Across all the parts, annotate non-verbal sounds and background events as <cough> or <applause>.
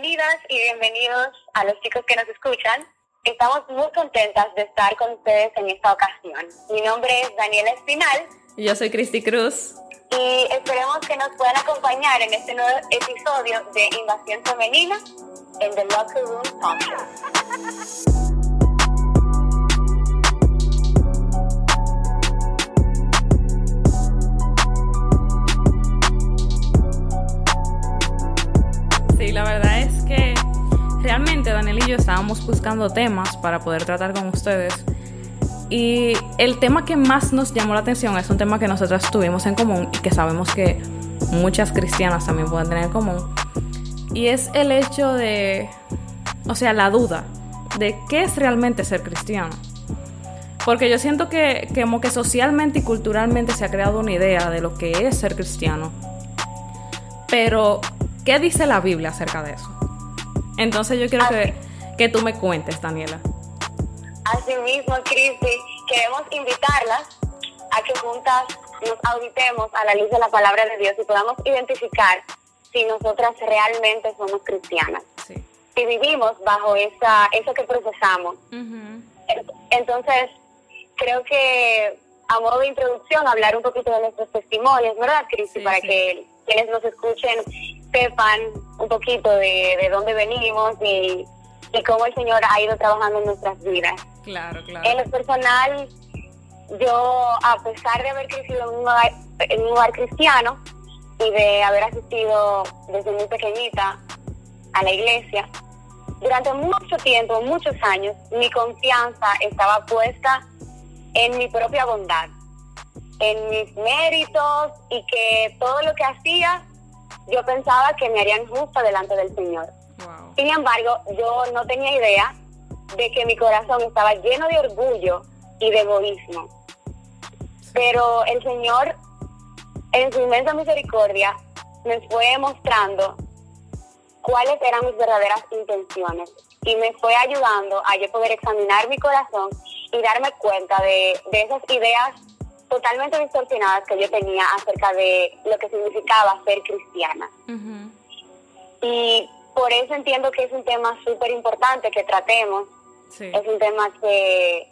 Bienvenidas y bienvenidos a los chicos que nos escuchan. Estamos muy contentas de estar con ustedes en esta ocasión. Mi nombre es Daniela Espinal. Y yo soy Cristi Cruz. Y esperemos que nos puedan acompañar en este nuevo episodio de Invasión Femenina en The Locker Room Talk Show. Sí, la verdad realmente Daniel y yo estábamos buscando temas para poder tratar con ustedes. Y el tema que más nos llamó la atención es un tema que nosotras tuvimos en común y que sabemos que muchas cristianas también pueden tener en común. Y es el hecho de, o sea, la duda de qué es realmente ser cristiano. Porque yo siento que, que como que socialmente y culturalmente se ha creado una idea de lo que es ser cristiano. Pero ¿Qué dice la Biblia acerca de eso? Entonces yo quiero que, que, tú me cuentes, Daniela. Así mismo, Cristi, queremos invitarlas a que juntas nos auditemos a la luz de la palabra de Dios y podamos identificar si nosotras realmente somos cristianas. Sí. Si vivimos bajo esa, eso que procesamos. Entonces, creo que a modo de introducción, hablar un poquito de nuestros testimonios, ¿verdad, Cristi? Para que quienes nos escuchen sepan un poquito de, de dónde venimos y, y, cómo el Señor ha ido trabajando en nuestras vidas. Claro, claro. En lo personal, yo, a pesar de haber crecido en un lugar, en un lugar cristiano y de haber asistido desde muy pequeñita a la iglesia, durante mucho tiempo, muchos años, mi confianza estaba puesta en mi propia bondad, en mis méritos y que todo lo que hacía yo pensaba que me harían justa delante del Señor. Sin embargo, yo no tenía idea de que mi corazón estaba lleno de orgullo y de egoísmo. Pero el Señor, en su inmensa misericordia, me fue mostrando cuáles eran mis verdaderas intenciones y me fue ayudando a yo poder examinar mi corazón y darme cuenta de, de esas ideas totalmente distorsionadas que yo tenía acerca de lo que significaba ser cristiana. Y por eso entiendo que es un tema súper importante que tratemos. Es un tema que,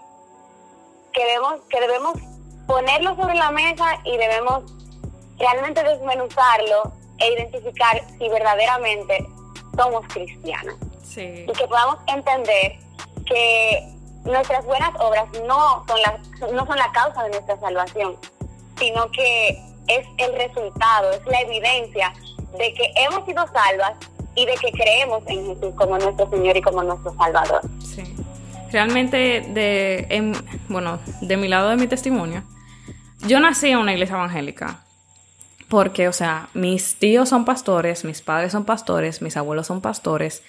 que, debemos, que debemos ponerlo sobre la mesa y debemos realmente desmenuzarlo e identificar si verdaderamente somos cristianas. Y que podamos entender que nuestras buenas obras no son, la, no son la causa de nuestra salvación, sino que es el resultado, es la evidencia de que hemos sido salvas y de que creemos en Jesús como nuestro Señor y como nuestro Salvador. Sí. Realmente, de, bueno, de mi lado de mi testimonio, yo nací en una iglesia evangélica. Porque, o sea, mis tíos son pastores, mis padres son pastores, mis abuelos son pastores.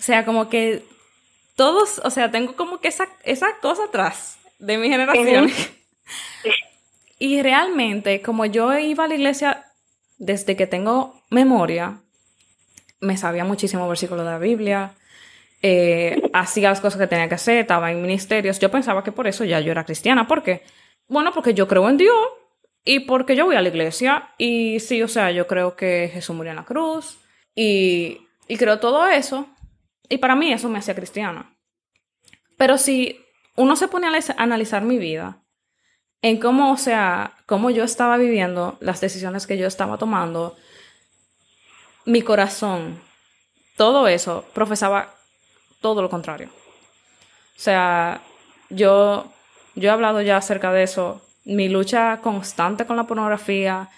O sea, como que todos, o sea, tengo como que esa, esa cosa atrás de mi generación. <laughs> y realmente, como yo iba a la iglesia desde que tengo memoria, me sabía muchísimo versículos de la Biblia, eh, hacía las cosas que tenía que hacer, estaba en ministerios. Yo pensaba que por eso ya yo era cristiana. ¿Por qué? Bueno, porque yo creo en Dios y porque yo voy a la iglesia. Y sí, o sea, yo creo que Jesús murió en la cruz y, y creo todo eso. Y para mí eso me hacía cristiana. Pero si uno se pone a analizar mi vida, en cómo, o sea, cómo yo estaba viviendo, las decisiones que yo estaba tomando, mi corazón, todo eso profesaba todo lo contrario. O sea, yo, yo he hablado ya acerca de eso, mi lucha constante con la pornografía,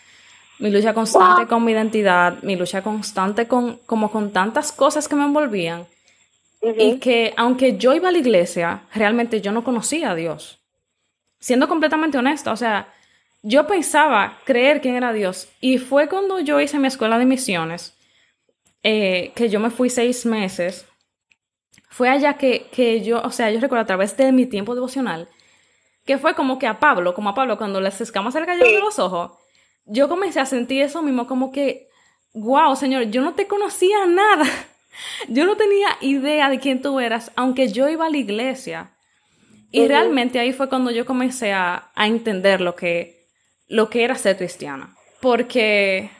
mi lucha constante con mi identidad, mi lucha constante con, como con tantas cosas que me envolvían, y que aunque yo iba a la iglesia, realmente yo no conocía a Dios. Siendo completamente honesta, o sea, yo pensaba creer quién era Dios. Y fue cuando yo hice mi escuela de misiones, eh, que yo me fui seis meses. Fue allá que, que yo, o sea, yo recuerdo a través de mi tiempo devocional, que fue como que a Pablo, como a Pablo, cuando las escamas se le cayeron de los ojos, yo comencé a sentir eso mismo, como que, wow, Señor, yo no te conocía nada. Yo no tenía idea de quién tú eras, aunque yo iba a la iglesia. Y realmente ahí fue cuando yo comencé a, entender lo que, lo que era ser cristiana. Porque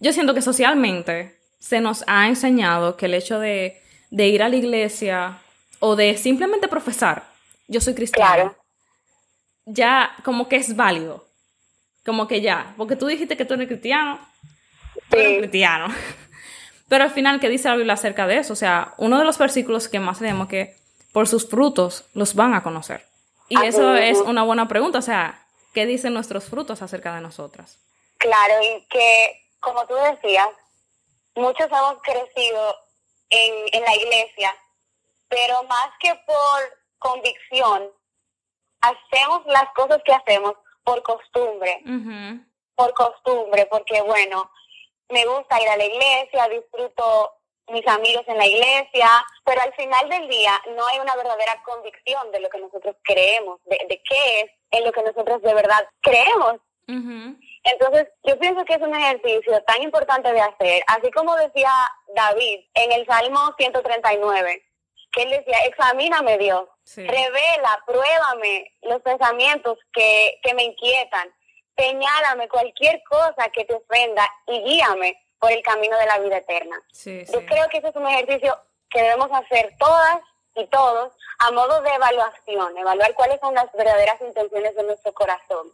yo siento que socialmente se nos ha enseñado que el hecho de, ir a la iglesia o de simplemente profesar, yo soy cristiano, ya como que es válido. Como que ya, porque tú dijiste que tú eres cristiano, tú eres cristiano. Pero al final, ¿qué dice la Biblia acerca de eso? O sea, uno de los versículos que más leemos que por sus frutos los van a conocer. Y eso es una buena pregunta, o sea, ¿qué dicen nuestros frutos acerca de nosotras? Claro, y que, como tú decías, muchos hemos crecido en, en la iglesia, pero más que por convicción, hacemos las cosas que hacemos por costumbre, por costumbre, porque bueno, me gusta ir a la iglesia, disfruto mis amigos en la iglesia, pero al final del día no hay una verdadera convicción de lo que nosotros creemos, de, de qué es en lo que nosotros de verdad creemos. Entonces, yo pienso que es un ejercicio tan importante de hacer, así como decía David en el Salmo 139, que él decía, examíname Dios, revela, pruébame los pensamientos que, que me inquietan, señálame cualquier cosa que te ofenda y guíame por el camino de la vida eterna. Yo creo que ese es un ejercicio que debemos hacer todas y todos a modo de evaluación, evaluar cuáles son las verdaderas intenciones de nuestro corazón.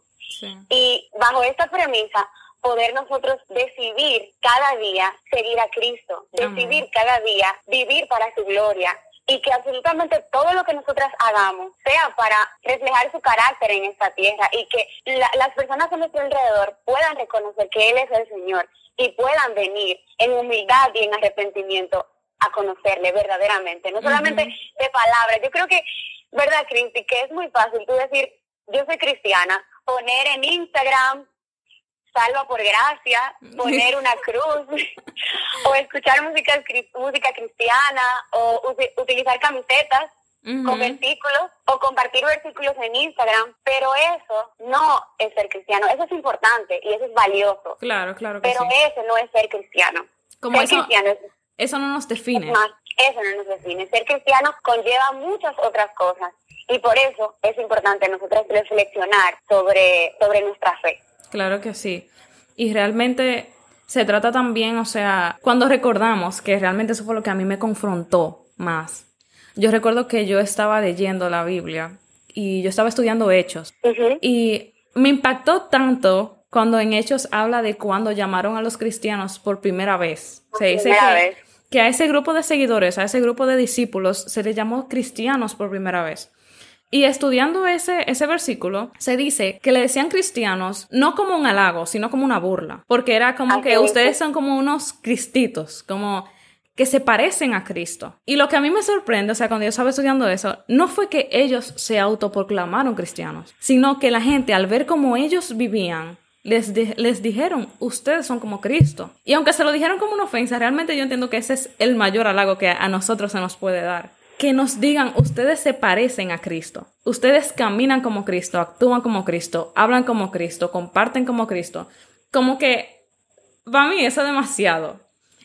Y bajo esta premisa, poder nosotros decidir cada día seguir a Cristo, decidir cada día vivir para su gloria, y que absolutamente todo lo que nosotras hagamos sea para reflejar su carácter en esta tierra y que las personas a nuestro alrededor puedan reconocer que Él es el Señor y puedan venir en humildad y en arrepentimiento a conocerle verdaderamente, no solamente de palabras. Yo creo que, ¿verdad, Cristi? Que es muy fácil tú decir, yo soy cristiana, poner en Instagram, salva por gracia, <laughs> poner una cruz, <laughs> o escuchar música, música cristiana, o utilizar camisetas con versículos, o compartir versículos en Instagram, pero eso no es ser cristiano, eso es importante y eso es valioso. Claro, claro. pero eso no es ser cristiano. Como ser eso, cristiano eso no nos define. eso no nos define. Ser cristiano conlleva muchas otras cosas y por eso es importante nosotros reflexionar sobre, sobre nuestra fe. Claro que sí. Y realmente se trata también, o sea, cuando recordamos que realmente eso fue lo que a mí me confrontó más. Yo recuerdo que yo estaba leyendo la Biblia y yo estaba estudiando Hechos y me impactó tanto cuando en Hechos habla de cuando llamaron a los cristianos por primera vez. se dice que, que a ese grupo de seguidores, a ese grupo de discípulos, se les llamó cristianos por primera vez. Y estudiando ese, ese versículo, se dice que le decían cristianos no como un halago, sino como una burla, porque era como que ustedes son como unos cristitos, como que se parecen a Cristo. Y lo que a mí me sorprende, o sea, cuando yo estaba estudiando eso, no fue que ellos se autoproclamaron cristianos, sino que la gente al ver cómo ellos vivían, les, les dijeron, ustedes son como Cristo. Y aunque se lo dijeron como una ofensa, realmente yo entiendo que ese es el mayor halago que a nosotros se nos puede dar que nos digan, ustedes se parecen a Cristo, ustedes caminan como Cristo, actúan como Cristo, hablan como Cristo, comparten como Cristo. Como que, para mí eso es demasiado.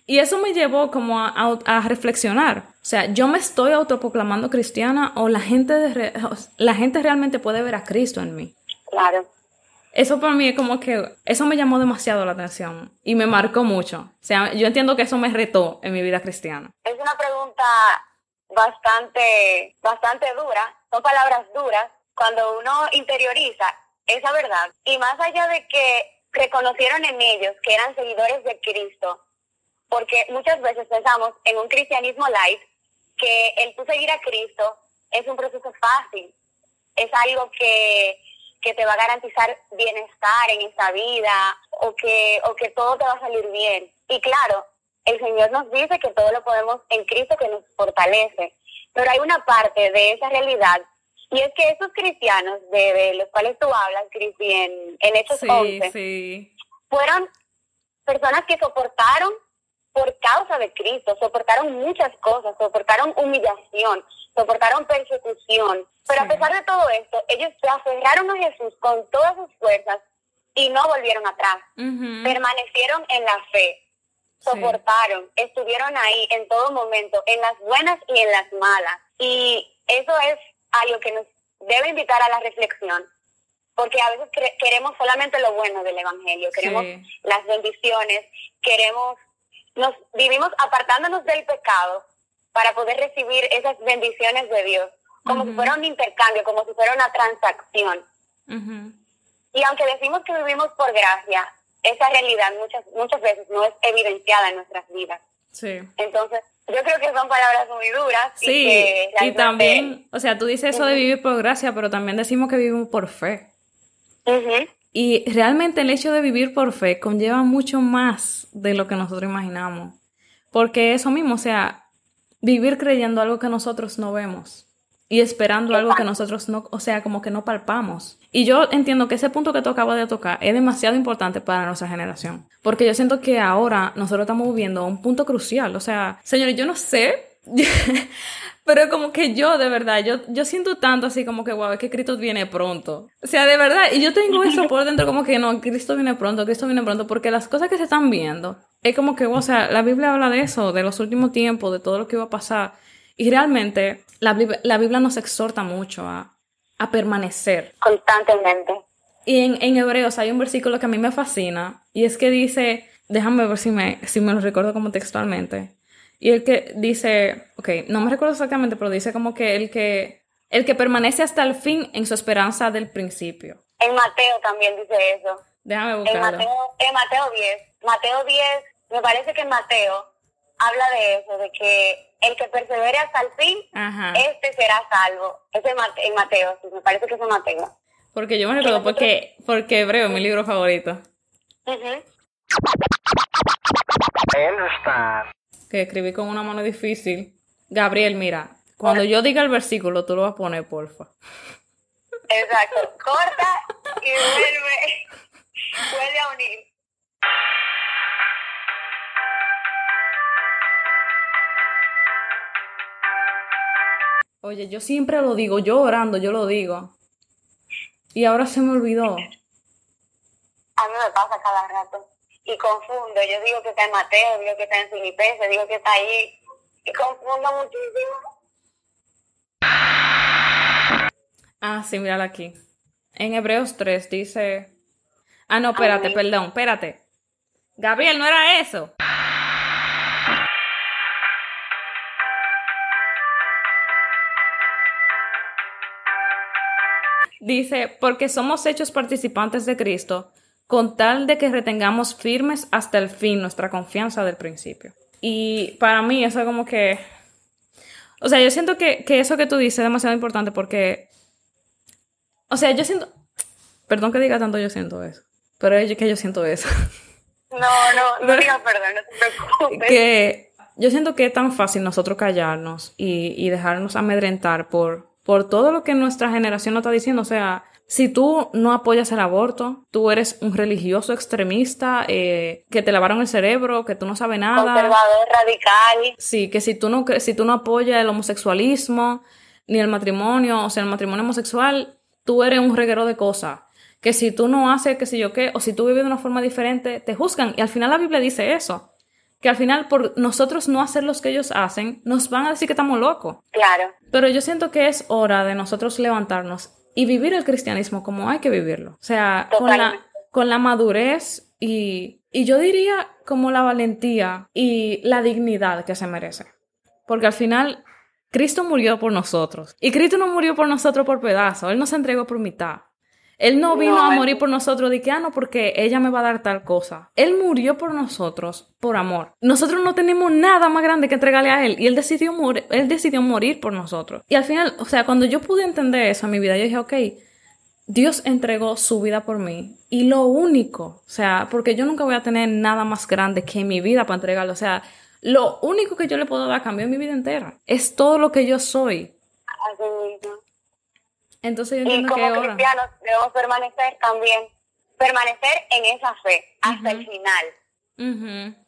Y eso me llevó como a, reflexionar. O sea, yo me estoy autoproclamando cristiana o la gente, de, la gente realmente puede ver a Cristo en mí. Claro. Eso para mí es como que, eso me llamó demasiado la atención y me marcó mucho. O sea, yo entiendo que eso me retó en mi vida cristiana. Es una pregunta bastante, bastante dura, son palabras duras, cuando uno interioriza esa verdad y más allá de que reconocieron en ellos que eran seguidores de Cristo, porque muchas veces pensamos en un cristianismo light, que el tú seguir a Cristo es un proceso fácil, es algo que, que te va a garantizar bienestar en esta vida o que, o que todo te va a salir bien. Y claro, el Señor nos dice que todo lo podemos en Cristo que nos fortalece. Pero hay una parte de esa realidad y es que esos cristianos de, los cuales tú hablas, Cristi, en, en Hechos sí, fueron personas que soportaron por causa de Cristo, soportaron muchas cosas, soportaron humillación, soportaron persecución. Pero a pesar de todo esto, ellos se aferraron a Jesús con todas sus fuerzas y no volvieron atrás. Permanecieron en la fe soportaron, estuvieron ahí en todo momento, en las buenas y en las malas. Y eso es algo que nos debe invitar a la reflexión, porque a veces queremos solamente lo bueno del Evangelio, queremos las bendiciones, queremos nos vivimos apartándonos del pecado para poder recibir esas bendiciones de Dios, como si fuera un intercambio, como si fuera una transacción. Y aunque decimos que vivimos por gracia, esa realidad muchas muchas veces no es evidenciada en nuestras vidas. Sí. Entonces, yo creo que son palabras muy duras. Sí, y, también, o sea, tú dices eso de vivir por gracia, pero también decimos que vivimos por fe. Y realmente el hecho de vivir por fe conlleva mucho más de lo que nosotros imaginamos. Porque eso mismo, o sea, vivir creyendo algo que nosotros no vemos y esperando algo que nosotros no, o sea, como que no palpamos. Y yo entiendo que ese punto que tú acabas de tocar es demasiado importante para nuestra generación. Porque yo siento que ahora nosotros estamos viviendo un punto crucial. O sea, señores, yo no sé, <laughs> pero como que yo, de verdad, yo, yo siento tanto así como que, wow, es que Cristo viene pronto. O sea, de verdad, y yo tengo eso por dentro como que no, Cristo viene pronto, Cristo viene pronto, porque las cosas que se están viendo, es como que, o sea, la Biblia habla de eso, de los últimos tiempos, de todo lo que iba a pasar. Y realmente la, la Biblia nos exhorta mucho a, a permanecer. Constantemente. Y en, en, Hebreos hay un versículo que a mí me fascina y es que dice, déjame ver si me, si me lo recuerdo como textualmente. Y el que dice, ok, no me recuerdo exactamente, pero dice como que el que, el que permanece hasta el fin en su esperanza del principio. En Mateo también dice eso. Déjame buscarlo. En Mateo, en Mateo 10. Mateo 10, me parece que en Mateo habla de eso, de que el que persevere hasta el fin, este será salvo. Es en Mateo, sí, me parece que es en Mateo. Porque yo me recuerdo porque, porque Hebreo es mi libro favorito. Que escribí con una mano difícil. Gabriel, mira, cuando yo diga el versículo, tú lo vas a poner, porfa. Exacto. Corta y vuelve, <laughs> vuelve a unir. Oye, yo siempre lo digo, yo orando, yo lo digo. Y ahora se me olvidó. A mí me pasa cada rato. Y confundo. Yo digo que está en Mateo, digo que está en Filipenses, digo que está ahí. Y confundo muchísimo. Ah, sí, mírala aquí. En Hebreos 3 dice... Ah, no, espérate, perdón, espérate. Gabriel, no era eso. Dice, porque somos hechos participantes de Cristo, con tal de que retengamos firmes hasta el fin nuestra confianza del principio. Y para mí eso es como que... O sea, yo siento que, eso que tú dices es demasiado importante porque... O sea, yo siento... Perdón que diga tanto yo siento eso, pero es que yo siento eso. No, no, no <laughs> digas perdón, no te preocupes. Que yo siento que es tan fácil nosotros callarnos y, y dejarnos amedrentar por, por todo lo que nuestra generación nos está diciendo. O sea, si tú no apoyas el aborto, tú eres un religioso extremista, eh, que te lavaron el cerebro, que tú no sabes nada. Conservador radical. Sí, que si tú no, si tú no apoyas el homosexualismo, ni el matrimonio, o sea, el matrimonio homosexual, tú eres un reguero de cosas. Que si tú no haces, qué sé yo qué, o si tú vives de una forma diferente, te juzgan. Y al final la Biblia dice eso que al final por nosotros no hacer lo que ellos hacen, nos van a decir que estamos locos. Claro. Pero yo siento que es hora de nosotros levantarnos y vivir el cristianismo como hay que vivirlo. O sea, con la, con la, madurez y, y yo diría como la valentía y la dignidad que se merece. Porque al final Cristo murió por nosotros. Y Cristo no murió por nosotros por pedazos, Él nos entregó por mitad. Él no vino a morir por nosotros de que, ah, no, porque ella me va a dar tal cosa. Él murió por nosotros por amor. Nosotros no tenemos nada más grande que entregarle a Él y Él decidió, morir, él decidió morir por nosotros. Y al final, o sea, cuando yo pude entender eso en mi vida, yo dije, ok, Dios entregó su vida por mí. Y lo único, o sea, porque yo nunca voy a tener nada más grande que mi vida para entregarlo. O sea, lo único que yo le puedo dar cambio en mi vida entera es todo lo que yo soy. Entonces y como cristianos debemos permanecer también, permanecer en esa fe hasta el final.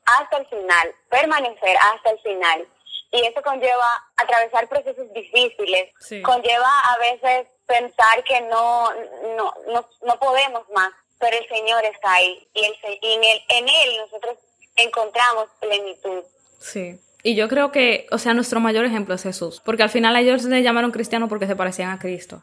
Hasta el final, permanecer hasta el final. Y eso conlleva atravesar procesos difíciles, conlleva a veces pensar que no, no, no, podemos más, pero el Señor está ahí y, el, en, él, en Él nosotros encontramos plenitud. Sí. Y yo creo que, o sea, nuestro mayor ejemplo es Jesús, porque al final ellos le llamaron cristiano porque se parecían a Cristo.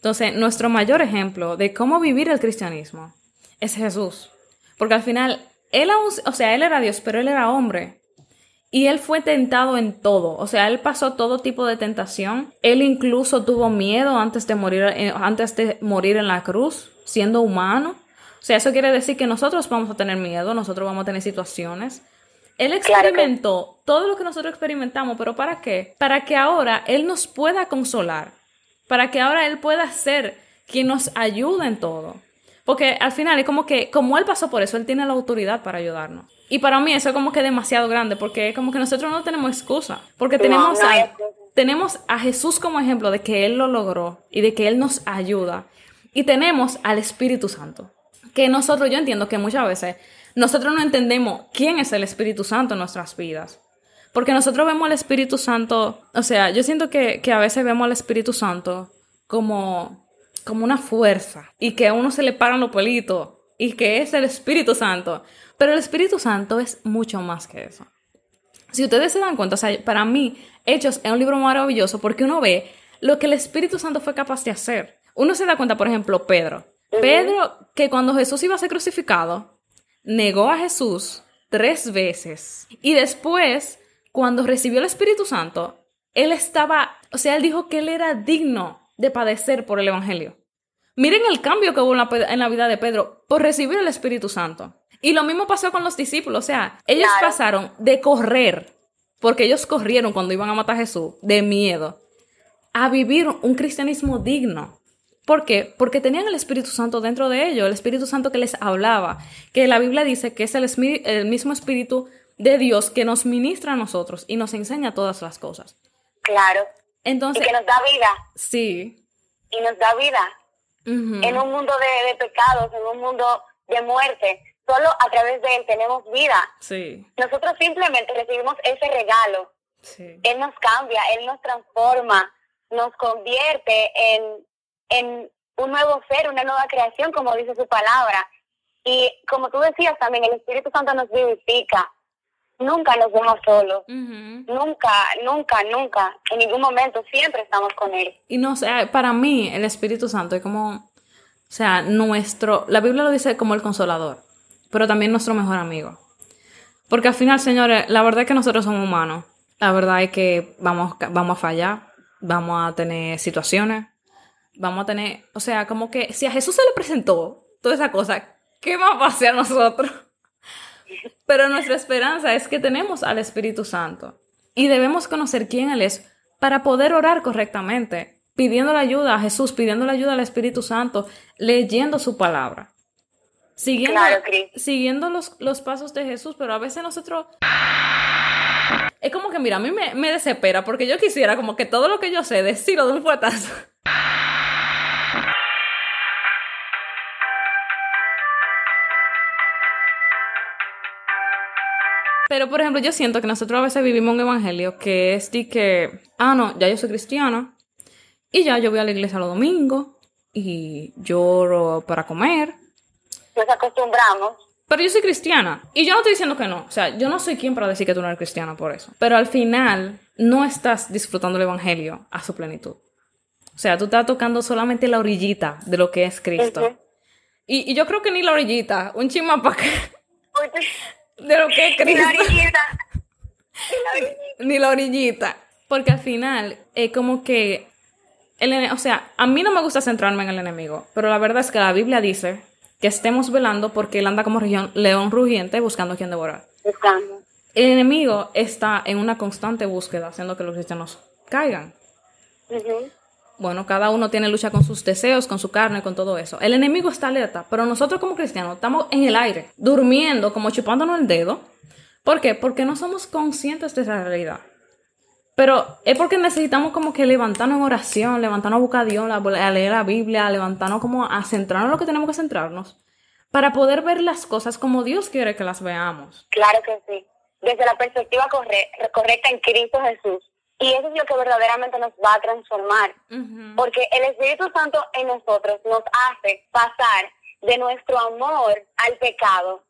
Entonces, nuestro mayor ejemplo de cómo vivir el cristianismo es Jesús. Porque al final, él aún, o sea, él era Dios, pero él era hombre. Y él fue tentado en todo, o sea, él pasó todo tipo de tentación. Él incluso tuvo miedo antes de morir, eh, antes de morir en la cruz, siendo humano. O sea, eso quiere decir que nosotros vamos a tener miedo, nosotros vamos a tener situaciones. Él experimentó todo lo que nosotros experimentamos, pero ¿para qué? Para que ahora Él nos pueda consolar, para que ahora Él pueda ser quien nos ayude en todo. Porque al final es como que, como Él pasó por eso, Él tiene la autoridad para ayudarnos. Y para mí eso es como que demasiado grande, porque es como que nosotros no tenemos excusa, porque tenemos, a, tenemos a Jesús como ejemplo de que Él lo logró y de que Él nos ayuda. Y tenemos al Espíritu Santo, que nosotros, yo entiendo que muchas veces nosotros no entendemos quién es el Espíritu Santo en nuestras vidas. Porque nosotros vemos al Espíritu Santo, o sea, yo siento que, a veces vemos al Espíritu Santo como, como una fuerza y que a uno se le paran los pelitos y que es el Espíritu Santo. Pero el Espíritu Santo es mucho más que eso. Si ustedes se dan cuenta, o sea, para mí, Hechos es un libro maravilloso porque uno ve lo que el Espíritu Santo fue capaz de hacer. Uno se da cuenta, por ejemplo, Pedro. Pedro, que cuando Jesús iba a ser crucificado, negó a Jesús tres veces. Y después, cuando recibió el Espíritu Santo, él estaba, o sea, él dijo que él era digno de padecer por el Evangelio. Miren el cambio que hubo en la, vida de Pedro por recibir el Espíritu Santo. Y lo mismo pasó con los discípulos, o sea, ellos pasaron de correr, porque ellos corrieron cuando iban a matar a Jesús, de miedo, a vivir un cristianismo digno. ¿Por qué? Porque tenían el Espíritu Santo dentro de ellos, el Espíritu Santo que les hablaba, que la Biblia dice que es el, el mismo Espíritu de Dios que nos ministra a nosotros y nos enseña todas las cosas. Claro. Entonces, y que nos da vida. Sí. Y nos da vida. En un mundo de, de, pecados, en un mundo de muerte, solo a través de Él tenemos vida. Sí. Nosotros simplemente recibimos ese regalo. Sí. Él nos cambia, Él nos transforma, nos convierte en en un nuevo ser, una nueva creación, como dice su palabra. Y como tú decías también, el Espíritu Santo nos vivifica. Nunca nos deja solos. Nunca, nunca, nunca. En ningún momento. Siempre estamos con Él. Y no sé, para mí el Espíritu Santo es como, o sea, nuestro, la Biblia lo dice como el consolador, pero también nuestro mejor amigo. Porque al final, señores, la verdad es que nosotros somos humanos. La verdad es que vamos, vamos a fallar, vamos a tener situaciones, vamos a tener, o sea, como que si a Jesús se le presentó toda esa cosa, ¿qué más va a hacer a nosotros? Pero nuestra esperanza es que tenemos al Espíritu Santo y debemos conocer quién Él es para poder orar correctamente, pidiendo la ayuda a Jesús, pidiendo la ayuda al Espíritu Santo, leyendo su palabra. Siguiendo, siguiendo los, los, pasos de Jesús, pero a veces nosotros... Es como que, mira, a mí me, me desespera porque yo quisiera como que todo lo que yo sé decirlo de un fuetazo. Pero, por ejemplo, yo siento que nosotros a veces vivimos un evangelio que es de que, ah, no, ya yo soy cristiana y ya yo voy a la iglesia los domingos y lloro para comer. Nos acostumbramos. Pero yo soy cristiana y yo no estoy diciendo que no. O sea, yo no soy quien para decir que tú no eres cristiana por eso. Pero al final no estás disfrutando el evangelio a su plenitud. O sea, tú estás tocando solamente la orillita de lo que es Cristo. y, yo creo que ni la orillita, un chimapaca de lo que es Cristo. Ni la orillita. <laughs> Ni la orillita. Porque al final es como que, el, o sea, a mí no me gusta centrarme en el enemigo, pero la verdad es que la Biblia dice que estemos velando porque él anda como león rugiente buscando a quien devorar. Buscando. El enemigo está en una constante búsqueda haciendo que los cristianos caigan. Bueno, cada uno tiene lucha con sus deseos, con su carne, con todo eso. El enemigo está alerta, pero nosotros como cristianos estamos en el aire, durmiendo, como chupándonos el dedo. ¿Por qué? Porque no somos conscientes de esa realidad. Pero es porque necesitamos como que levantarnos en oración, levantarnos a buscar a Dios, a leer la Biblia, levantarnos como a centrarnos en lo que tenemos que centrarnos, para poder ver las cosas como Dios quiere que las veamos. Claro que sí. Desde la perspectiva correcta en Cristo Jesús y eso es lo que verdaderamente nos va a transformar. Porque el Espíritu Santo en nosotros nos hace pasar de nuestro amor al pecado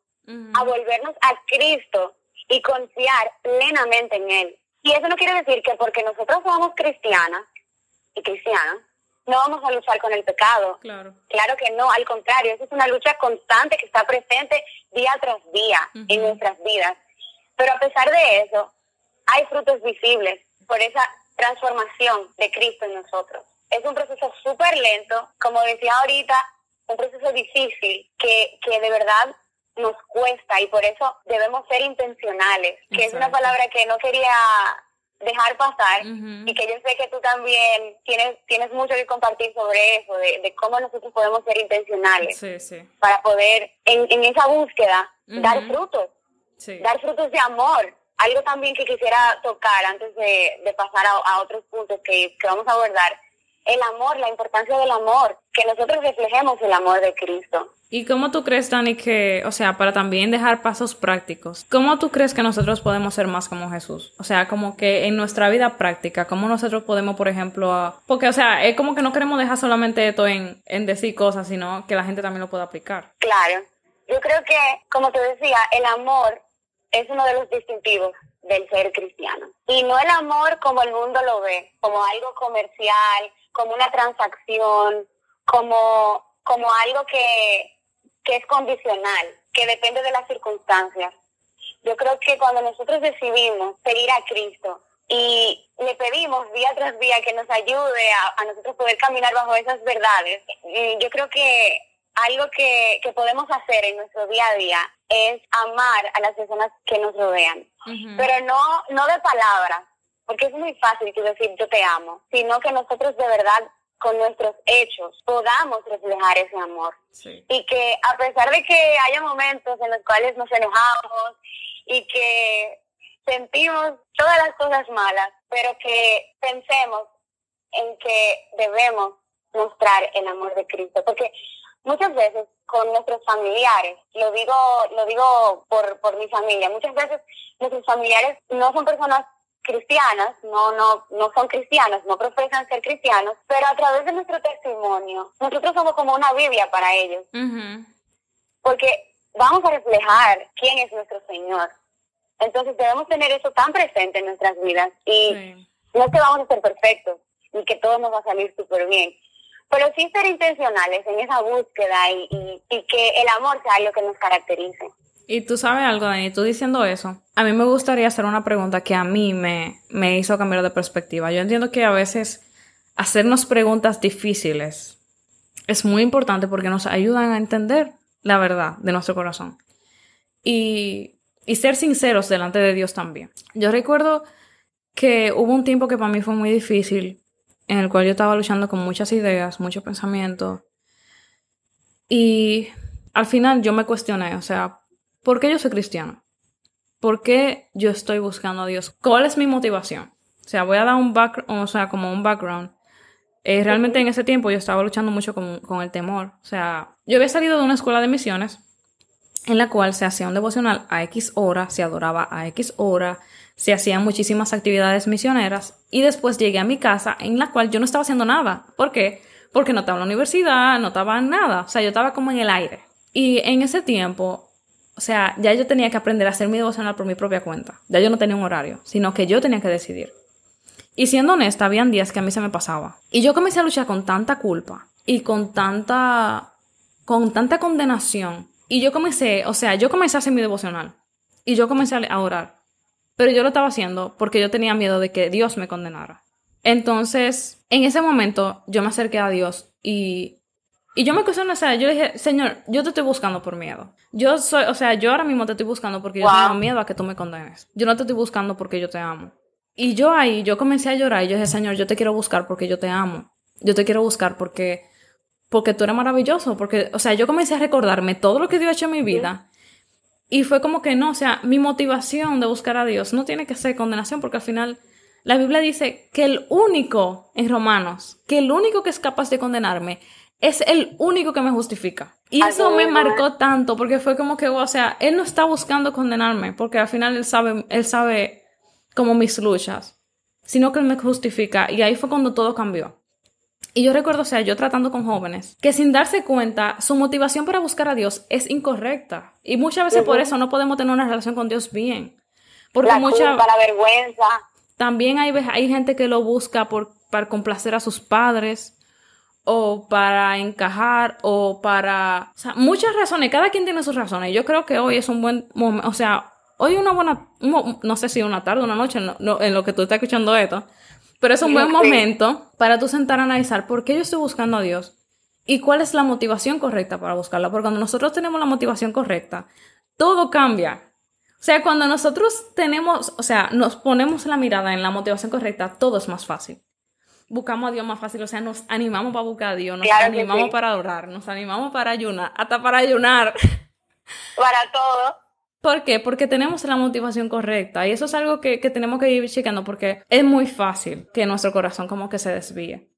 a volvernos a Cristo y confiar plenamente en Él. Y eso no quiere decir que porque nosotros somos cristianas y cristianas, no vamos a luchar con el pecado. Claro. Claro que no, al contrario, eso es una lucha constante que está presente día tras día en nuestras vidas. Pero a pesar de eso, hay frutos visibles por esa transformación de Cristo en nosotros. Es un proceso súper lento, como decía ahorita, un proceso difícil que, que de verdad nos cuesta y por eso debemos ser intencionales, que es una palabra que no quería dejar pasar y que yo sé que tú también tienes tienes mucho que compartir sobre eso, de, cómo nosotros podemos ser intencionales para poder en, en esa búsqueda dar frutos, dar frutos de amor. Algo también que quisiera tocar antes de, pasar a, a, otros puntos que, que vamos a abordar, el amor, la importancia del amor, que nosotros reflejemos el amor de Cristo. ¿Y cómo tú crees, Dani, que, o sea, para también dejar pasos prácticos, cómo tú crees que nosotros podemos ser más como Jesús? O sea, como que en nuestra vida práctica, ¿cómo nosotros podemos, por ejemplo, porque, o sea, es como que no queremos dejar solamente esto en, en decir cosas, sino que la gente también lo pueda aplicar. Claro. Yo creo que, como te decía, el amor es uno de los distintivos del ser cristiano. Y no el amor como el mundo lo ve, como algo comercial, como una transacción, como, como algo que, que es condicional, que depende de las circunstancias. Yo creo que cuando nosotros decidimos pedir a Cristo y le pedimos día tras día que nos ayude a, a nosotros poder caminar bajo esas verdades, yo creo que algo que, que, podemos hacer en nuestro día a día es amar a las personas que nos rodean, pero no, no de palabras, porque es muy fácil decir yo te amo, sino que nosotros de verdad con nuestros hechos podamos reflejar ese amor. Y que a pesar de que haya momentos en los cuales nos enojamos y que sentimos todas las cosas malas, pero que pensemos en que debemos mostrar el amor de Cristo, porque muchas veces con nuestros familiares, lo digo, lo digo por, por mi familia, muchas veces nuestros familiares no son personas cristianas, no, no, no son cristianos, no profesan ser cristianos, pero a través de nuestro testimonio, nosotros somos como una Biblia para ellos. Porque vamos a reflejar quién es nuestro Señor. Entonces debemos tener eso tan presente en nuestras vidas y no es que vamos a ser perfectos ni que todo nos va a salir súper bien, pero sí ser intencionales en esa búsqueda y, y que el amor sea lo que nos caracterice. Y tú sabes algo, Dani, tú diciendo eso, a mí me gustaría hacer una pregunta que a mí me, me hizo cambiar de perspectiva. Yo entiendo que a veces hacernos preguntas difíciles es muy importante porque nos ayudan a entender la verdad de nuestro corazón. Y, y ser sinceros delante de Dios también. Yo recuerdo que hubo un tiempo que para mí fue muy difícil, en el cual yo estaba luchando con muchas ideas, muchos pensamientos. Y al final yo me cuestioné, o sea, ¿Por qué yo soy cristiano? ¿Por qué yo estoy buscando a Dios? ¿Cuál es mi motivación? O sea, voy a dar un background, o sea, como un background. Eh, realmente en ese tiempo yo estaba luchando mucho con, con, el temor. O sea, yo había salido de una escuela de misiones en la cual se hacía un devocional a X hora, se adoraba a X hora, se hacían muchísimas actividades misioneras y después llegué a mi casa en la cual yo no estaba haciendo nada. ¿Por qué? Porque no estaba en la universidad, no estaba en nada. O sea, yo estaba como en el aire. Y en ese tiempo o sea, ya yo tenía que aprender a hacer mi devocional por mi propia cuenta. Ya yo no tenía un horario, sino que yo tenía que decidir. Y siendo honesta, habían días que a mí se me pasaba. Y yo comencé a luchar con tanta culpa y con tanta, con tanta condenación. Y yo comencé, o sea, yo comencé a hacer mi devocional. Y yo comencé a orar. Pero yo lo estaba haciendo porque yo tenía miedo de que Dios me condenara. Entonces, en ese momento, yo me acerqué a Dios y y yo me cuestioné, o sea, yo le dije, Señor, yo te estoy buscando por miedo. Yo soy, o sea, yo ahora mismo te estoy buscando porque yo tengo miedo a que tú me condenes. Yo no te estoy buscando porque yo te amo. Y yo ahí, yo comencé a llorar y yo dije, Señor, yo te quiero buscar porque yo te amo. Yo te quiero buscar porque, porque tú eres maravilloso. Porque, o sea, yo comencé a recordarme todo lo que Dios ha hecho en mi vida. Y fue como que no, o sea, mi motivación de buscar a Dios no tiene que ser condenación porque al final la Biblia dice que el único, en Romanos, que el único que es capaz de condenarme es el único que me justifica. Y eso me marcó tanto porque fue como que, o sea, él no está buscando condenarme porque al final él sabe, él sabe como mis luchas, sino que él me justifica. Y ahí fue cuando todo cambió. Y yo recuerdo, o sea, yo tratando con jóvenes que sin darse cuenta, su motivación para buscar a Dios es incorrecta. Y muchas veces por eso no podemos tener una relación con Dios bien. Porque la mucha la vergüenza. También hay, hay gente que lo busca por, para complacer a sus padres o para encajar o para... O sea, muchas razones, cada quien tiene sus razones. Yo creo que hoy es un buen momento, o sea, hoy una buena, no sé si una tarde, una noche, en lo que tú estás escuchando esto, pero es un buen momento para tú sentar a analizar por qué yo estoy buscando a Dios y cuál es la motivación correcta para buscarla. Porque cuando nosotros tenemos la motivación correcta, todo cambia. O sea, cuando nosotros tenemos, o sea, nos ponemos la mirada en la motivación correcta, todo es más fácil. Buscamos a Dios más fácil, o sea, nos animamos para buscar a Dios, nos animamos para orar, nos animamos para ayunar, hasta para ayunar. Para todo. ¿Por qué? Porque tenemos la motivación correcta y eso es algo que, que tenemos que ir chequeando porque es muy fácil que nuestro corazón como que se desvíe.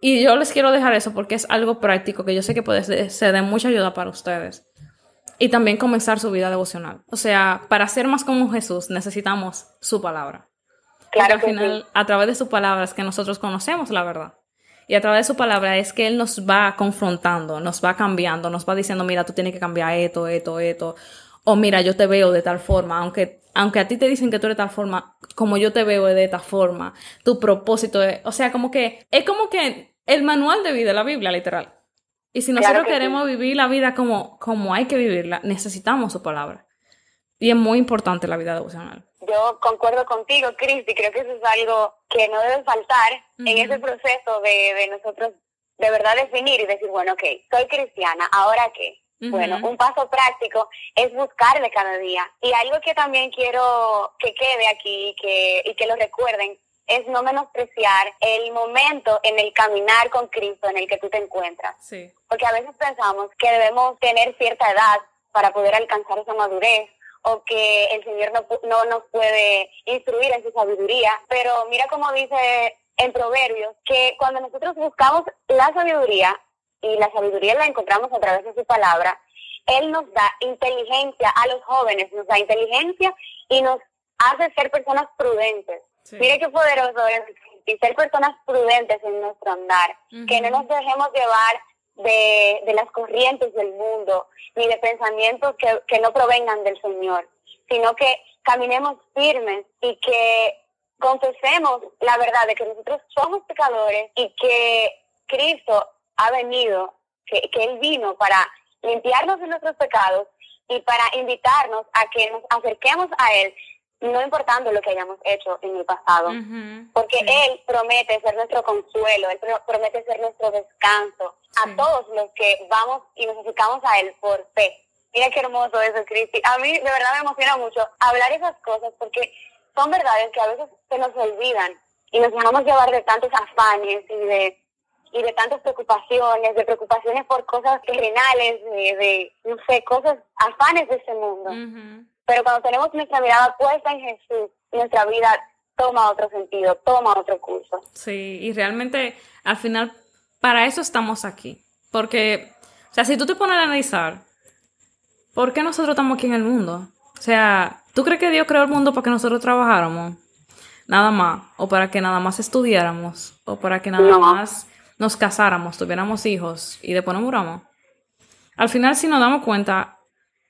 Y yo les quiero dejar eso porque es algo práctico que yo sé que puede ser de mucha ayuda para ustedes. Y también comenzar su vida devocional. O sea, para ser más como Jesús necesitamos su palabra. Claro porque al final, a través de su palabra es que nosotros conocemos la verdad. Y a través de su palabra es que Él nos va confrontando, nos va cambiando, nos va diciendo, mira, tú tienes que cambiar esto, esto, esto. O mira, yo te veo de tal forma, aunque, aunque a ti te dicen que tú eres de tal forma, como yo te veo de esta forma, tu propósito es, o sea, como que, es como que el manual de vida, la Biblia, literal. Y si nosotros queremos vivir la vida como, como hay que vivirla, necesitamos su palabra. Y es muy importante la vida devocional. Yo concuerdo contigo, Cristi, creo que eso es algo que no debe faltar en ese proceso de, de, nosotros de verdad definir y decir, bueno, ok, soy cristiana, ¿ahora qué? Bueno, un paso práctico es buscarle cada día. Y algo que también quiero que quede aquí que, y que lo recuerden es no menospreciar el momento en el caminar con Cristo en el que tú te encuentras. Sí. Porque a veces pensamos que debemos tener cierta edad para poder alcanzar esa madurez o que el Señor no, no nos puede instruir en su sabiduría, pero mira como dice en Proverbios, que cuando nosotros buscamos la sabiduría, y la sabiduría la encontramos a través de su palabra, Él nos da inteligencia a los jóvenes, nos da inteligencia y nos hace ser personas prudentes. Mire qué poderoso es y ser personas prudentes en nuestro andar, que no nos dejemos llevar de, de, las corrientes del mundo, ni de pensamientos que, que no provengan del Señor, sino que caminemos firmes y que confesemos la verdad de que nosotros somos pecadores y que Cristo ha venido, que, que Él vino para limpiarnos de nuestros pecados y para invitarnos a que nos acerquemos a Él no importando lo que hayamos hecho en el pasado, porque Él promete ser nuestro consuelo, Él promete ser nuestro descanso a todos los que vamos y nos acercamos a Él por fe. Mira qué hermoso eso, Cristi. A mí de verdad me emociona mucho hablar esas cosas porque son verdades que a veces se nos olvidan y nos dejamos llevar de tantos afanes y de y de tantas preocupaciones, de preocupaciones por cosas terrenales, de, no sé, cosas, afanes de este mundo. Pero cuando tenemos nuestra mirada puesta en Jesús, nuestra vida toma otro sentido, toma otro curso. Sí, y realmente al final para eso estamos aquí. Porque, o sea, si tú te pones a analizar, ¿por qué nosotros estamos aquí en el mundo? O sea, ¿tú crees que Dios creó el mundo para que nosotros trabajáramos? Nada más. O para que nada más estudiáramos. O para que nada más nos casáramos, tuviéramos hijos y después nos muramos. Al final, si nos damos cuenta,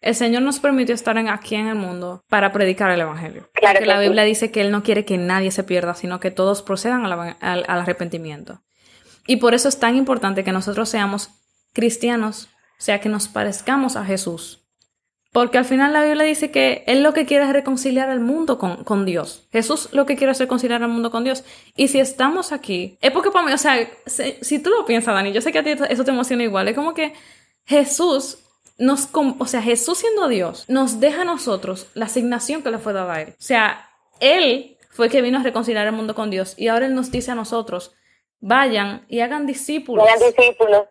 el Señor nos permitió estar aquí en el mundo para predicar el Evangelio. Claro Porque la Biblia dice que Él no quiere que nadie se pierda, sino que todos procedan al, al arrepentimiento. Y por eso es tan importante que nosotros seamos cristianos, o sea, que nos parezcamos a Jesús. Porque al final la Biblia dice que Él lo que quiere es reconciliar al mundo con, con, Dios. Jesús lo que quiere es reconciliar al mundo con Dios. Y si estamos aquí, es porque para mí, o sea, si, si tú lo piensas, Dani, yo sé que a ti eso te emociona igual. Es como que Jesús nos, o sea, Jesús siendo Dios, nos deja a nosotros la asignación que le fue dada a Él. O sea, Él fue el que vino a reconciliar el mundo con Dios y ahora Él nos dice a nosotros, vayan y hagan discípulos. discípulos.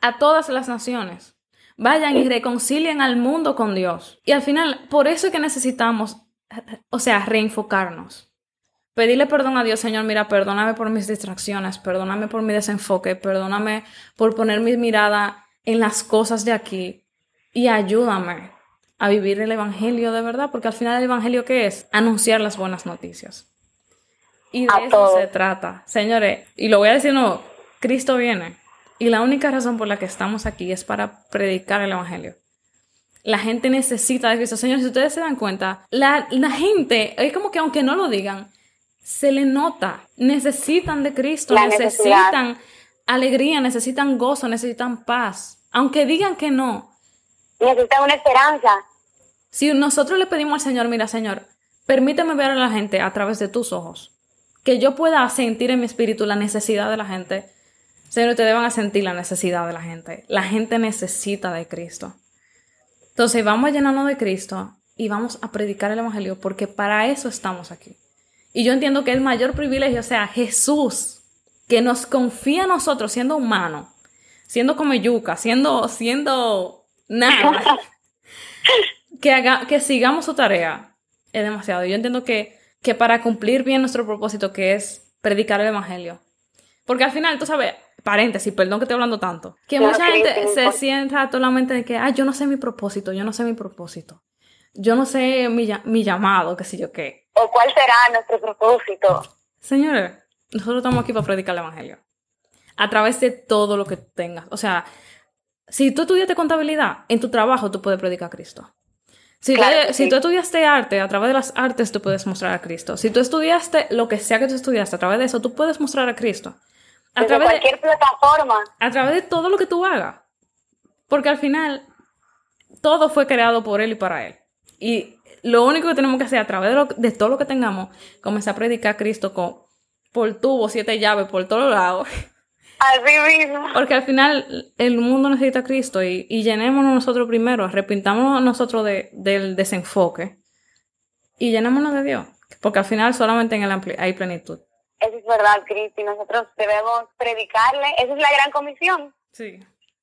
A todas las naciones. Vayan y reconcilien al mundo con Dios. Y al final, por eso es que necesitamos, o sea, reenfocarnos. Pedirle perdón a Dios, Señor, mira, perdóname por mis distracciones, perdóname por mi desenfoque, perdóname por poner mi mirada en las cosas de aquí, y ayúdame a vivir el Evangelio de verdad, porque al final el Evangelio ¿qué es? Anunciar las buenas noticias. Y de eso se trata. Señores, y lo voy a decir no, Cristo viene. Y la única razón por la que estamos aquí es para predicar el Evangelio. La gente necesita de Cristo. Señores, si ustedes se dan cuenta, la, la gente, es como que aunque no lo digan, se le nota. Necesitan de Cristo, necesitan alegría, necesitan gozo, necesitan paz. Aunque digan que no, necesitan una esperanza. Si nosotros le pedimos al Señor, mira, Señor, permíteme ver a la gente a través de tus ojos, que yo pueda sentir en mi espíritu la necesidad de la gente. Señor, ustedes van a sentir la necesidad de la gente. La gente necesita de Cristo. Entonces, vamos a llenarnos de Cristo y vamos a predicar el Evangelio porque para eso estamos aquí. Y yo entiendo que el mayor privilegio sea Jesús, que nos confía a nosotros siendo humanos, siendo como yuca, siendo, siendo nada, <laughs> que, haga, que sigamos su tarea, es demasiado. Yo entiendo que, que para cumplir bien nuestro propósito, que es predicar el Evangelio. Porque al final, tú sabes, paréntesis, perdón que estoy hablando tanto, que mucha gente se sienta solamente de que, ah, yo no sé mi propósito, yo no sé mi propósito. Yo no sé mi, mi llamado, qué sé yo qué. ¿O cuál será nuestro propósito? Señores, nosotros estamos aquí para predicar el Evangelio. A través de todo lo que tengas. O sea, si tú estudiaste contabilidad, en tu trabajo tú puedes predicar a Cristo. Si, tú, si tú estudiaste arte, a través de las artes tú puedes mostrar a Cristo. Si tú estudiaste lo que sea que tú estudiaste, a través de eso tú puedes mostrar a Cristo. A través de cualquier plataforma. A través de todo lo que tú hagas. Porque al final, todo fue creado por Él y para Él. Y lo único que tenemos que hacer a través de, todo lo que tengamos, comenzar a predicar a Cristo con, por tubo, siete llaves, por todos lados. <laughs> Así mismo. Porque al final el mundo necesita a Cristo y, y llenémonos nosotros primero, arrepintámonos nosotros del desenfoque y llenémonos de Dios. Porque al final solamente en Él hay plenitud. Eso es verdad, Cristo, y nosotros debemos predicarle. Esa es la gran comisión. Sí.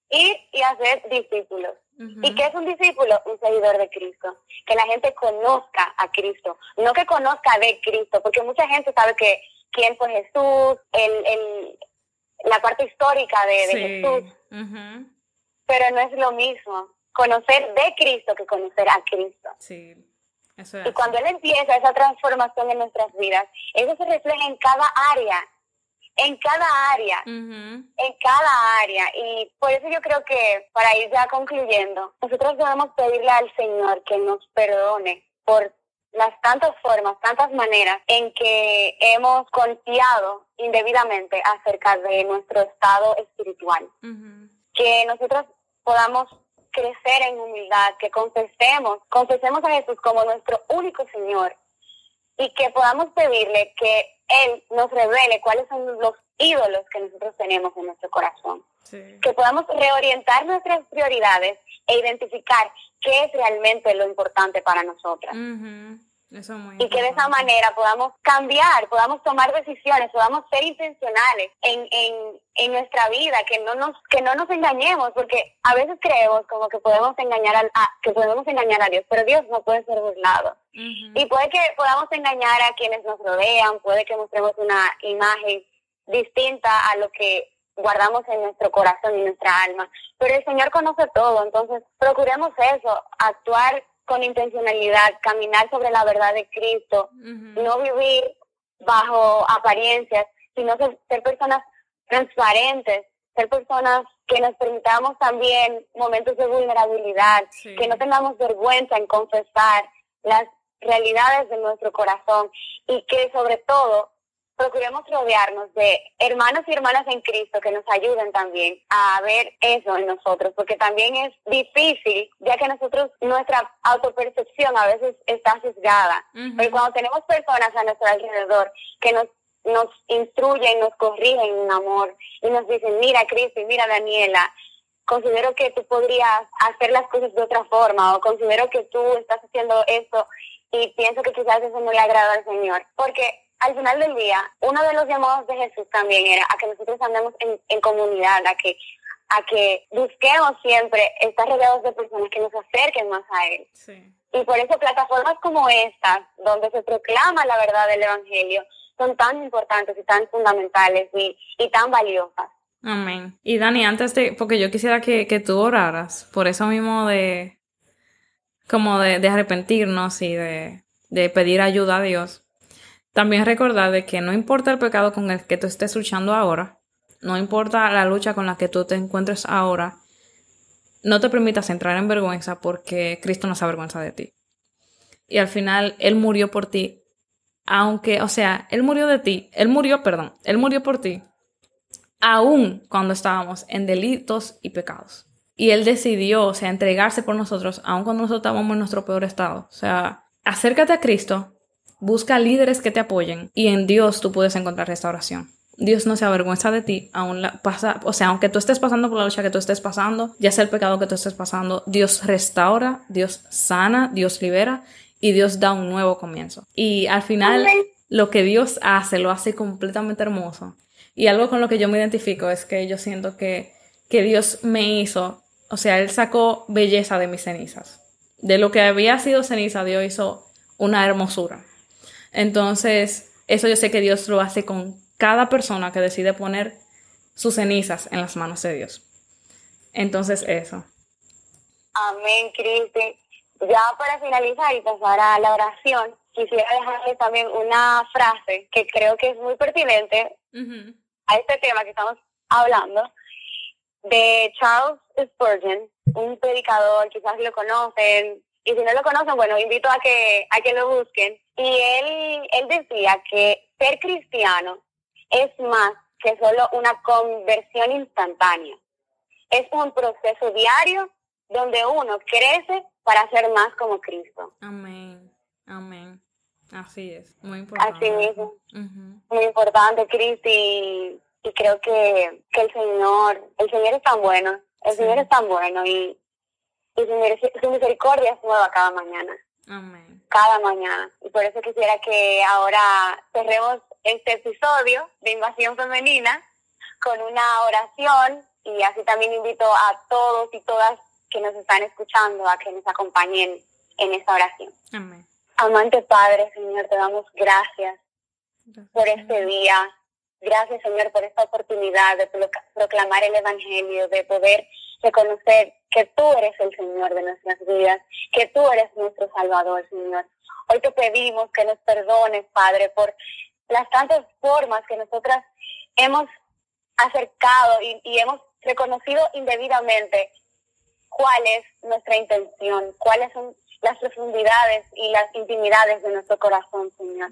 Y, y hacer discípulos. ¿Y qué es un discípulo? Un seguidor de Cristo. Que la gente conozca a Cristo, no que conozca de Cristo, porque mucha gente sabe que quién fue Jesús, el, el, la parte histórica de, Jesús, pero no es lo mismo conocer de Cristo que conocer a Cristo. Sí. Eso y cuando Él empieza esa transformación en nuestras vidas, eso se refleja en cada área en cada área, en cada área. Y por eso yo creo que, para ir ya concluyendo, nosotros debemos pedirle al Señor que nos perdone por las tantas formas, tantas maneras en que hemos confiado indebidamente acerca de nuestro estado espiritual. Que nosotros podamos crecer en humildad, que confesemos, confesemos a Jesús como nuestro único Señor y que podamos pedirle que Él nos revele cuáles son los ídolos que nosotros tenemos en nuestro corazón. Que podamos reorientar nuestras prioridades e identificar qué es realmente lo importante para nosotras. Y que de esa manera podamos cambiar, podamos tomar decisiones, podamos ser intencionales en, en, en, nuestra vida, que no nos que no nos engañemos, porque a veces creemos como que podemos engañar a, que podemos engañar a Dios, pero Dios no puede ser burlado. Y puede que podamos engañar a quienes nos rodean, puede que mostremos una imagen distinta a lo que guardamos en nuestro corazón y nuestra alma. Pero el Señor conoce todo, entonces procuremos eso, actuar con intencionalidad, caminar sobre la verdad de Cristo, no vivir bajo apariencias, sino ser, personas transparentes, ser personas que nos permitamos también momentos de vulnerabilidad, que no tengamos vergüenza en confesar las realidades de nuestro corazón y que sobre todo procuremos rodearnos de hermanos y hermanas en Cristo que nos ayuden también a ver eso en nosotros, porque también es difícil, ya que nosotros, nuestra autopercepción a veces está sesgada, pero cuando tenemos personas a nuestro alrededor que nos nos instruyen, nos corrigen en amor y nos dicen, mira Cristo y mira Daniela, considero que tú podrías hacer las cosas de otra forma o considero que tú estás haciendo esto y pienso que quizás eso no le agrada al Señor, porque al final del día, uno de los llamados de Jesús también era a que nosotros andemos en, comunidad, a que a que busquemos siempre estar rodeados de personas que nos acerquen más a Él. Y por eso plataformas como estas, donde se proclama la verdad del Evangelio, son tan importantes y tan fundamentales y, y tan valiosas. Amén. Y Dani, antes de, porque yo quisiera que, que tú oraras, por eso mismo de, como de, de arrepentirnos y de, de pedir ayuda a Dios. También recordar de que no importa el pecado con el que tú estés luchando ahora, no importa la lucha con la que tú te encuentres ahora, no te permitas entrar en vergüenza porque Cristo no se avergüenza de ti. Y al final Él murió por ti, aunque, o sea, Él murió de ti, Él murió, perdón, Él murió por ti, aún cuando estábamos en delitos y pecados. Y Él decidió, o sea, entregarse por nosotros, aun cuando nosotros estábamos en nuestro peor estado. O sea, acércate a Cristo, busca líderes que te apoyen y en Dios tú puedes encontrar restauración. Dios no se avergüenza de ti, aún la pasa, o sea, aunque tú estés pasando por la lucha que tú estés pasando, ya sea el pecado que tú estés pasando, Dios restaura, Dios sana, Dios libera y Dios da un nuevo comienzo. Y al final, lo que Dios hace, lo hace completamente hermoso. Y algo con lo que yo me identifico es que yo siento que, que Dios me hizo, o sea, Él sacó belleza de mis cenizas. De lo que había sido ceniza, Dios hizo una hermosura. Entonces, eso yo sé que Dios lo hace con cada persona que decide poner sus cenizas en las manos de Dios. Entonces, eso. Amén, Cristi. Ya para finalizar y pasar a la oración, quisiera dejarles también una frase que creo que es muy pertinente a este tema que estamos hablando, de Charles Spurgeon, un predicador, quizás lo conocen, y si no lo conocen, bueno, invito a que, a que lo busquen. Y él, él decía que ser cristiano es más que solo una conversión instantánea. Es un proceso diario donde uno crece para ser más como Cristo. Amén, amén. Así es, muy importante. Así mismo. Muy importante, Cristo, y, creo que, que, el Señor, el Señor es tan bueno, el Señor es tan bueno y, y su, su misericordia es nueva cada mañana. Amén. Cada mañana. Y por eso quisiera que ahora cerremos este episodio de Invasión Femenina con una oración y así también invito a todos y todas que nos están escuchando a que nos acompañen en esta oración. Amén. Amante Padre, Señor, te damos gracias, por este día. Gracias, Señor, por esta oportunidad de proclamar el Evangelio, de poder reconocer que tú eres el Señor de nuestras vidas, que tú eres nuestro Salvador, Señor. Hoy te pedimos que nos perdones, Padre, por las tantas formas que nosotras hemos acercado y, hemos reconocido indebidamente cuál es nuestra intención, cuáles son las profundidades y las intimidades de nuestro corazón, Señor.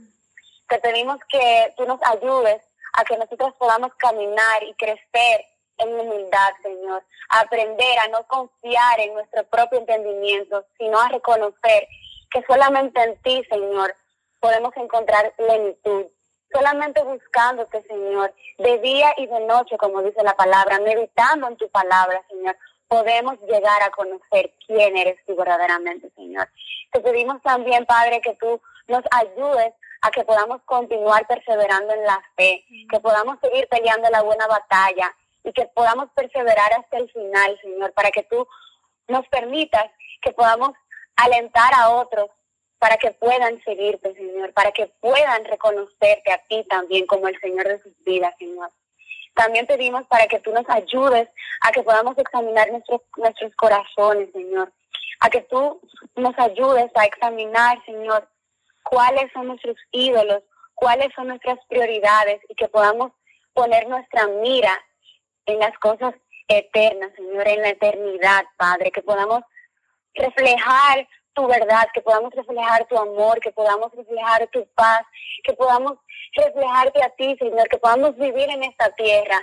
Te pedimos que tú nos ayudes a que nosotros podamos caminar y crecer en humildad, Señor, aprender a no confiar en nuestro propio entendimiento, sino a reconocer que solamente en ti, Señor, podemos encontrar plenitud, solamente buscándote, Señor, de día y de noche, como dice la palabra, meditando en tu palabra, Señor, podemos llegar a conocer quién eres tú verdaderamente, Señor. Te pedimos también, Padre, que tú nos ayudes a que podamos continuar perseverando en la fe, que podamos seguir peleando la buena batalla y que podamos perseverar hasta el final, Señor, para que tú nos permitas que podamos alentar a otros para que puedan seguirte, Señor, para que puedan reconocerte a ti también como el Señor de sus vidas, Señor. También pedimos para que tú nos ayudes a que podamos examinar nuestros, nuestros corazones, Señor. A que tú nos ayudes a examinar, Señor, cuáles son nuestros ídolos, cuáles son nuestras prioridades y que podamos poner nuestra mira en las cosas eternas, Señor, en la eternidad, Padre, que podamos reflejar tu verdad, que podamos reflejar tu amor, que podamos reflejar tu paz, que podamos reflejarte a ti, Señor, que podamos vivir en esta tierra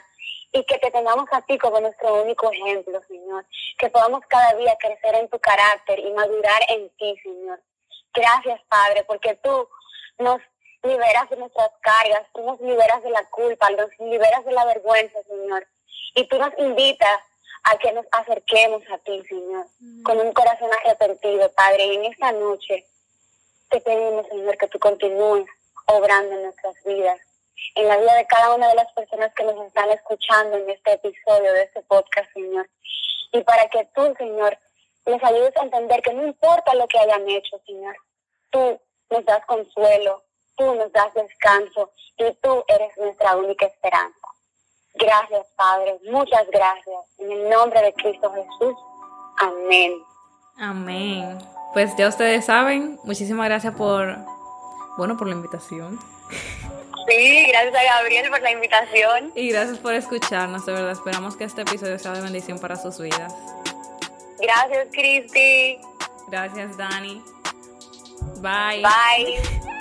y que te tengamos a ti como nuestro único ejemplo, Señor. Que podamos cada día crecer en tu carácter y madurar en ti, Señor. Gracias, Padre, porque tú nos liberas de nuestras cargas, tú nos liberas de la culpa, nos liberas de la vergüenza, Señor. Y tú nos invitas a que nos acerquemos a ti, Señor, con un corazón arrepentido, Padre. Y en esta noche te pedimos, Señor, que tú continúes obrando en nuestras vidas, en la vida de cada una de las personas que nos están escuchando en este episodio de este podcast, Señor. Y para que tú, Señor, les ayudes a entender que no importa lo que hayan hecho, Señor, tú nos das consuelo, tú nos das descanso y tú eres nuestra única esperanza. Gracias, Padre. Muchas gracias. En el nombre de Cristo Jesús. Amén. Amén. Pues ya ustedes saben, muchísimas gracias por, bueno, por la invitación. Sí, gracias a Gabriel por la invitación. Y gracias por escucharnos, de verdad. Esperamos que este episodio sea de bendición para sus vidas. Gracias, Cristi. Gracias, Dani. Bye. Bye.